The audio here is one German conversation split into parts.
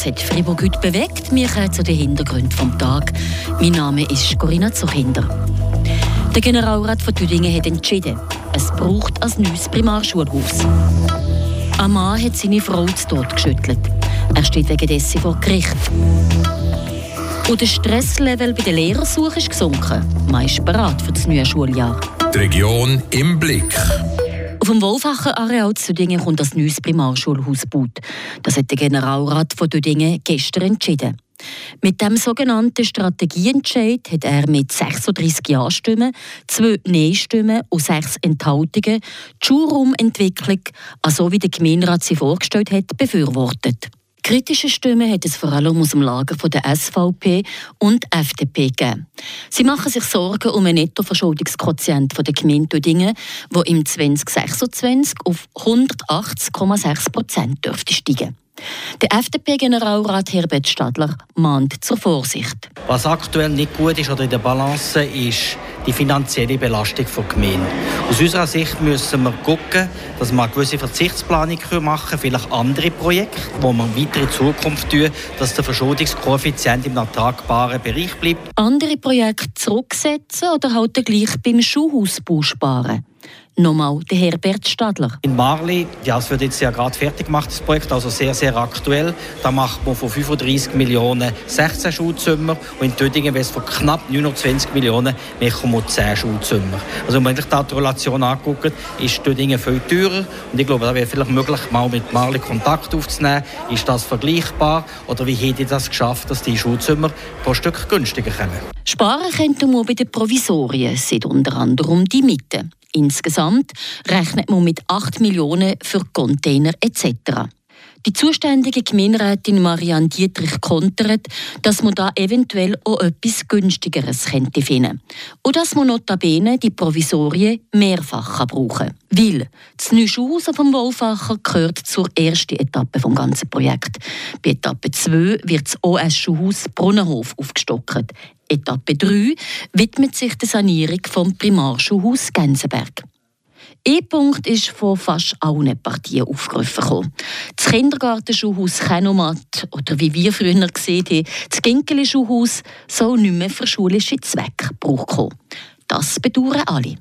Was hat Fribourg heute bewegt? Wir kommen zu den Hintergründen des Tages. Mein Name ist Corinna Zuchinder. Der Generalrat von Tüdingen hat entschieden, es braucht ein neues Primarschulhaus. Ein Mann hat seine Frau zu Tod geschüttelt. Er steht wegen dessen vor Gericht. Und der Stresslevel bei der Lehrersuche ist gesunken. Man ist bereit für das neue Schuljahr. Die Region im Blick. Auf dem Wolfacher Areal zu Dödingen kommt das neues Primarschulhaus gebaut. Das hat der Generalrat von Dödingen gestern entschieden. Mit dem sogenannten Strategieentscheid hat er mit 36 Ja-Stimmen, zwei Nein-Stimmen und sechs Enthaltungen die Schulraumentwicklung, also wie der Gemeinderat sie vorgestellt hat, befürwortet. Kritische Stimmen hat es vor allem aus dem Lager von der SVP und FDP gegeben. Sie machen sich Sorgen um einen Nettoverschuldungsquotient der Gemeinde Dödingen, der im 2026 auf 180,6 Prozent dürfte steigen. Der FDP-Generalrat Herbert Stadler mahnt zur Vorsicht. Was aktuell nicht gut ist oder in der Balance ist die finanzielle Belastung der Gemeinde. Aus unserer Sicht müssen wir schauen, dass wir eine gewisse Verzichtsplanung machen können, vielleicht andere Projekte, wo wir weiter in Zukunft tun, dass der Verschuldungskoeffizient im ertragbaren Bereich bleibt. Andere Projekte zurücksetzen oder halt gleich beim Schuhhausbau sparen? Nochmal der Herbert Stadler. In Marli, ja, es wird jetzt ja gerade fertig gemacht, das Projekt, also sehr, sehr aktuell. Da macht man von 35 Millionen 16 Schulzimmer und in Tödingen wird es von knapp 29 Millionen mehr kommen 10 Schulzimmer. Also wenn man sich da die Relation anguckt, ist Tödingen viel teurer und ich glaube, da wäre vielleicht möglich, mal mit Marli Kontakt aufzunehmen. Ist das vergleichbar oder wie hätte das geschafft, dass die Schulzimmer pro Stück günstiger kommen? Sparen könnte man bei den Provisorien, sind unter anderem die Miete. Insgesamt rechnet man mit 8 Millionen für Container etc. Die zuständige Gemeinderätin Marianne Dietrich kontert, dass man da eventuell auch etwas Günstigeres könnte finden und dass man notabene die Provisorien mehrfach brauchen kann. Weil das neue Schulhaus vom Wolfacher gehört zur ersten Etappe des ganzen Projekts. Bei Etappe 2 wird das OS-Schulhaus Brunnenhof aufgestockt. Etappe 3 widmet sich der Sanierung vom Primarschulhaus Gänseberg. E-Punkt ist von fast allen Partien aufgerufen. Das Kindergartenschulhaus Kenomat oder wie wir früher gesehen haben, das Ginkeli-Schulhaus soll nicht mehr für schulische Zwecke gebraucht werden. Das bedauern alle.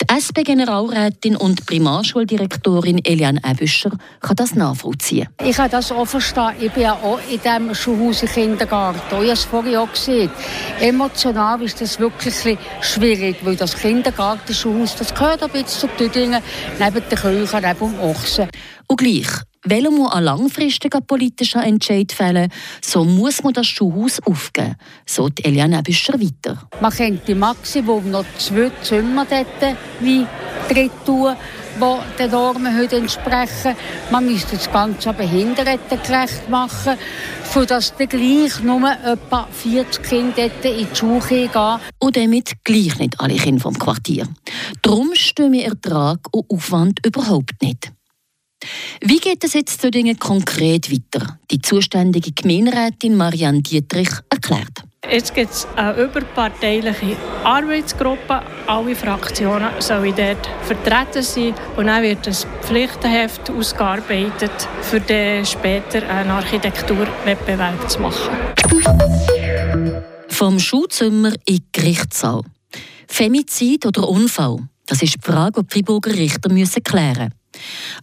Die SP-Generalrätin und Primarschuldirektorin Eliane Ebüscher kann das nachvollziehen. Ich kann das auch verstehen. Ich bin ja auch in diesem Schulhaus im Kindergarten. Ich habe es vorhin auch gesehen. Emotional ist das wirklich schwierig, weil das Kindergartenschulhaus, gehört ein bisschen zu Tüdingen, neben der Kirche, neben dem Ochsen. Und gleich, weil man einen langfristigen politischen Entscheid fällen so muss man das Schulhaus aufgeben, so Eliane Büscher weiter. Man könnte Maximum noch zwei Zimmer dort wie drin tun, die den Normen heute entsprechen. Man müsste das Ganze behindertengerecht machen, sodass dann gleich nur etwa 40 Kinder in die Schule gehen Und damit gleich nicht alle Kinder vom Quartier. Darum stimmen Ertrag und Aufwand überhaupt nicht. Wie geht es jetzt zu Dingen konkret weiter? Die zuständige Gemeinderätin Marianne Dietrich erklärt. Jetzt gibt es eine überparteiliche Arbeitsgruppe. Alle Fraktionen sollen dort vertreten sein. Und dann wird ein Pflichtenheft ausgearbeitet, für den später einen Architekturwettbewerb zu machen. Vom Schulzimmer in die Gerichtssaal. Femizid oder Unfall? Das ist die Frage, die die Friburger Richter müssen klären müssen.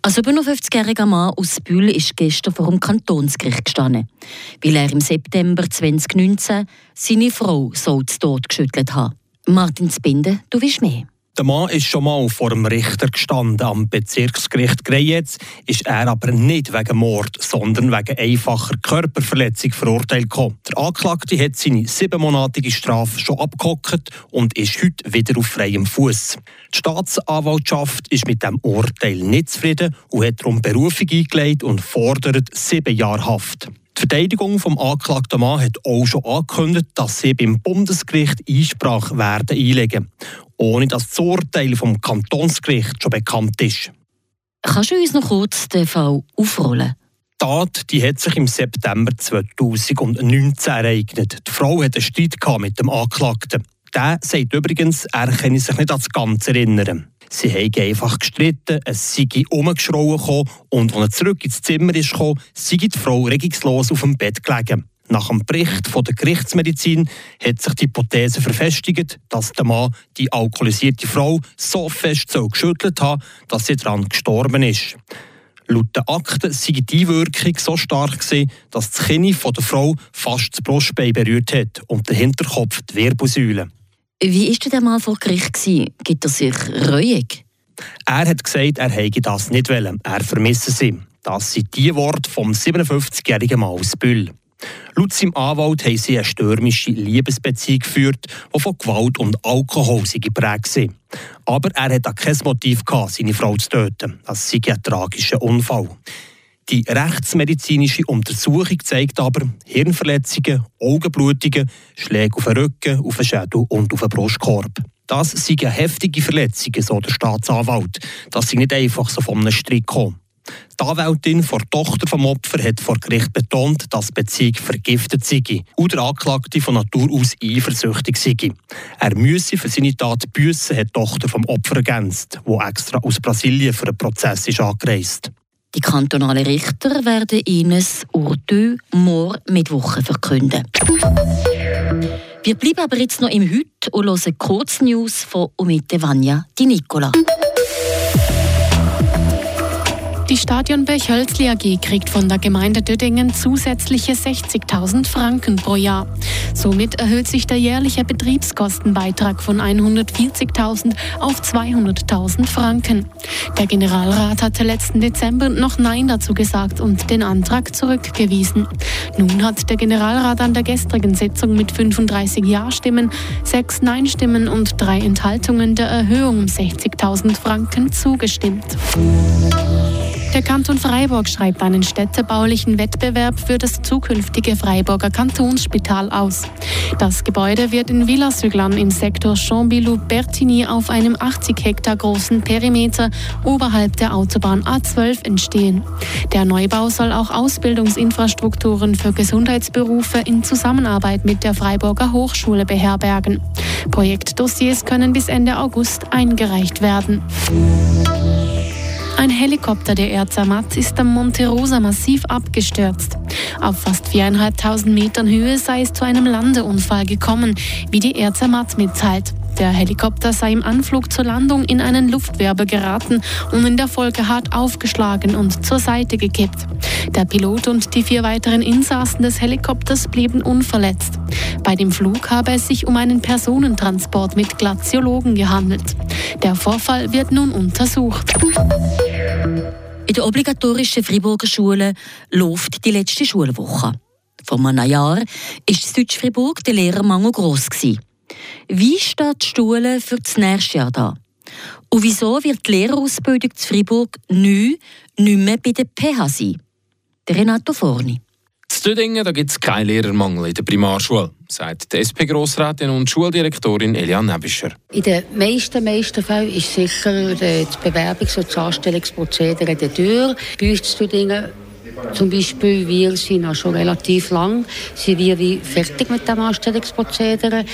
Ein 57-jähriger Mann aus Bühl ist gestern vor dem Kantonsgericht gestanden, weil er im September 2019 seine Frau so zu Tod geschüttelt hat. Martin Spinde, du weißt mehr. Der Mann ist schon mal vor dem Richter gestanden. Am Bezirksgericht Greyetz ist er aber nicht wegen Mord, sondern wegen einfacher Körperverletzung verurteilt gekommen. Der Anklagte hat seine siebenmonatige Strafe schon abgehockt und ist heute wieder auf freiem Fuß. Die Staatsanwaltschaft ist mit dem Urteil nicht zufrieden und hat darum Berufung eingelegt und fordert sieben Jahre Haft. Die Verteidigung vom angeklagten Mann hat auch schon angekündigt, dass sie beim Bundesgericht Einsprache werden einlegen, ohne dass das Urteil vom Kantonsgericht schon bekannt ist. Kannst du uns noch kurz den Fall aufrollen? Die Tat die hat sich im September 2019 ereignet. Die Frau hatte einen Streit mit dem Anklagten. Der sagt übrigens, er könne sich nicht an das Ganze erinnern. Sie haben einfach gestritten, es sei umgeschrauen gekommen und als er zurück ins Zimmer ist gekommen, sei die Frau regungslos auf dem Bett gelegen. Nach dem Bericht von der Gerichtsmedizin hat sich die Hypothese verfestigt, dass der Mann die alkoholisierte Frau so fest so geschüttelt hat, dass sie daran gestorben ist. Laut den Akten sei die Einwirkung so stark gewesen, dass das Kinn der Frau fast das Brustbein berührt hat und der Hinterkopf die Wirbelsäule. Wie war der Mann vor Gericht? Gibt er sich reuig? Er hat gesagt, er hätte das nicht wollen. Er vermisse sie. Das sind die Worte vom 57-jährigen Mann aus Bühl. Laut seinem Anwalt haben sie eine stürmische Liebesbeziehung geführt, die von Gewalt und Alkohol geprägt war. Aber er hatte kein Motiv, seine Frau zu töten. Das sei ein tragischer Unfall. Die rechtsmedizinische Untersuchung zeigt aber Hirnverletzungen, Augenblutungen, Schläge auf den Rücken, auf den Schädel und auf den Brustkorb. Das seien heftige Verletzungen, so der Staatsanwalt. Das sei nicht einfach so von einem Strick gekommen. Die Anwältin vor Tochter vom Opfer hat vor Gericht betont, dass die Beziehung vergiftet sei und der Anklagte von Natur aus eifersüchtig sei. Er müsse für seine Tat büssen, hat die Tochter vom Opfer ergänzt, wo extra aus Brasilien für den Prozess ist angereist. Die kantonalen Richter werden ihnen Urteil morgen Mittwoch verkünden. Wir bleiben aber jetzt noch im Heute und hören kurz News von Umite Vanya Di Nicola. Die Stadion Bechhölzli AG kriegt von der Gemeinde Dödingen zusätzliche 60.000 Franken pro Jahr. Somit erhöht sich der jährliche Betriebskostenbeitrag von 140.000 auf 200.000 Franken. Der Generalrat hatte letzten Dezember noch Nein dazu gesagt und den Antrag zurückgewiesen. Nun hat der Generalrat an der gestrigen Sitzung mit 35 Ja-Stimmen, 6 Nein-Stimmen und drei Enthaltungen der Erhöhung um 60.000 Franken zugestimmt. Der Kanton Freiburg schreibt einen städtebaulichen Wettbewerb für das zukünftige Freiburger Kantonsspital aus. Das Gebäude wird in Villasuglan im Sektor Chambilou-Bertigny auf einem 80 Hektar großen Perimeter oberhalb der Autobahn A12 entstehen. Der Neubau soll auch Ausbildungsinfrastrukturen für Gesundheitsberufe in Zusammenarbeit mit der Freiburger Hochschule beherbergen. Projektdossiers können bis Ende August eingereicht werden. Ein Helikopter der Air Zermatt ist am Monte Rosa massiv abgestürzt. Auf fast viereinhalbtausend Metern Höhe sei es zu einem Landeunfall gekommen, wie die Air Zermatt mitteilt. Der Helikopter sei im Anflug zur Landung in einen Luftwerber geraten und in der Folge hart aufgeschlagen und zur Seite gekippt. Der Pilot und die vier weiteren Insassen des Helikopters blieben unverletzt. Bei dem Flug habe es sich um einen Personentransport mit Glaziologen gehandelt. Der Vorfall wird nun untersucht. In der obligatorischen Friburger Schule läuft die letzte Schulwoche. Vor einem Jahr war in Südfriburg der Lehrermangel gross. Wie steht die Schule für das nächste Jahr da? Und wieso wird die Lehrerausbildung zu Fribourg neu nicht mehr bei der PH sein? Der Renato Forni. In Dödingen gibt es keinen Lehrermangel in der Primarschule, sagt die SP-Grossrätin und Schuldirektorin Eliane Nebischer. In den meisten, meisten Fällen ist sicher das Bewerbungs- und das Anstellungsprozedere der Tür. Bei uns in Dödingen zum Beispiel, wir sind auch schon relativ lang sind wir wie fertig mit dem Anstellungsprozedere.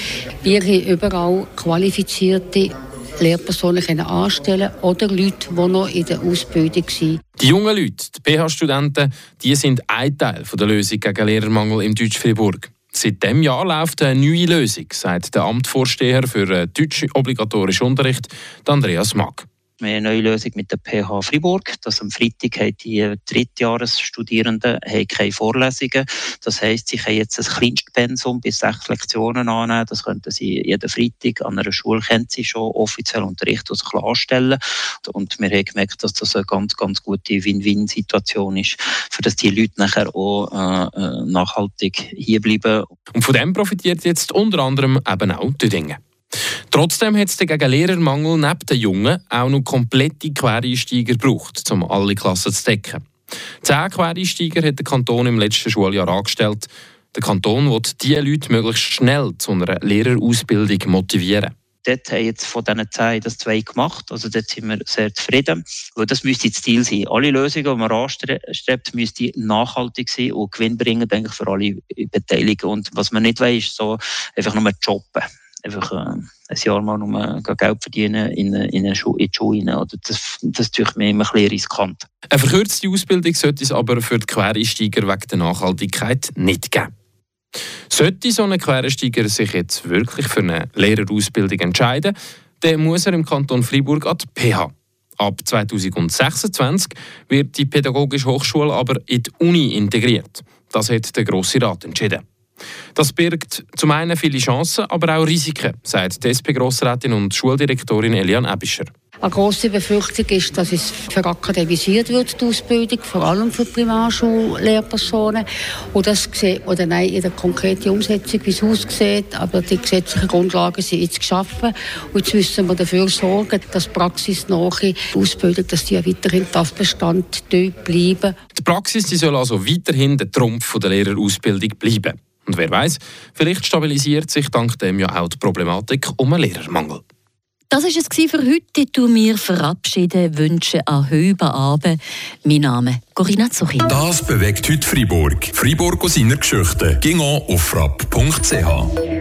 Wir haben überall qualifizierte Lehrpersonen können anstellen oder Leute, die noch in der Ausbildung sind. Die jungen Leute, die PH-Studenten, die sind ein Teil der Lösung gegen Lehrermangel im Deutsch-Fribourg. Seit diesem Jahr läuft eine neue Lösung, sagt der Amtvorsteher für deutschen obligatorischen Unterricht, Andreas Mack. Wir haben eine neue Lösung mit der PH Fribourg. Das am Freitag haben die Drittjahresstudierenden keine Vorlesungen. Das heisst, sie können jetzt ein Kleinstpensum bis sechs Lektionen annehmen. Das könnten sie jeden Freitag an einer Schule kennen sie schon offiziell unterrichten und sich anstellen. Und wir haben gemerkt, dass das eine ganz, ganz gute Win-Win-Situation ist, für dass die Leute nachher auch äh, nachhaltig hierbleiben. Und von dem profitiert jetzt unter anderem eben auch Dinge. Trotzdem hat es gegen Lehrermangel neben den Jungen auch noch komplette Quereinsteiger gebraucht, um alle Klassen zu decken. Zehn Quereinsteiger hat der Kanton im letzten Schuljahr angestellt. Der Kanton will diese Leute möglichst schnell zu einer Lehrerausbildung motivieren. Dort haben jetzt von diesen zehn das zwei gemacht. Also dort sind wir sehr zufrieden. Weil das müsste das Ziel sein. Alle Lösungen, die man anstrebt, müssten nachhaltig sein und gewinnbringend eigentlich für alle Beteiligten. Und was man nicht will, ist so einfach nur jobben. Einfach äh, ein Jahr mal nur Geld verdienen in, in, eine Schu in die Schule Oder das, das ist natürlich mir immer ein bisschen riskant. Eine verkürzte Ausbildung sollte es aber für die Quereinsteiger wegen der Nachhaltigkeit nicht geben. Sollte so ein Quereinsteiger sich jetzt wirklich für eine Lehrerausbildung entscheiden, dann muss er im Kanton Freiburg an die PH. Ab 2026 wird die Pädagogische Hochschule aber in die Uni integriert. Das hat der Grosse Rat entschieden. Das birgt zum einen viele Chancen, aber auch Risiken, sagt die SP-Grossrätin und Schuldirektorin Elian Ebischer. Eine grosse Befürchtung ist, dass es verakademisiert wird, die Ausbildung, vor allem für Primarschullehrpersonen. Und das sieht oder nein, in der konkreten Umsetzung, wie es aussieht. Aber die gesetzlichen Grundlagen sind jetzt geschaffen. Und jetzt müssen wir dafür sorgen, dass praxisnahe Ausbildung, dass die weiterhin Bestand bleiben. Die Praxis die soll also weiterhin der Trumpf der Lehrerausbildung bleiben. Und wer weiß, vielleicht stabilisiert sich dank dem ja auch die Problematik um einen Lehrermangel. Das war es für heute. Du mir verabschieden, wünsche einen hüben Abend. Mein Name ist Corinna Zuchin. Das bewegt heute Freiburg. Freiburg aus seiner Geschichte. Ging auf frapp.ch.